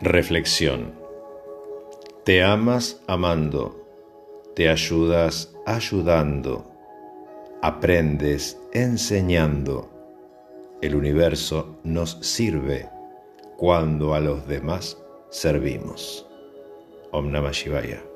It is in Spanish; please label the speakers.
Speaker 1: Reflexión. Te amas amando, te ayudas ayudando, aprendes enseñando. El universo nos sirve cuando a los demás servimos. Om Namah Shivaya.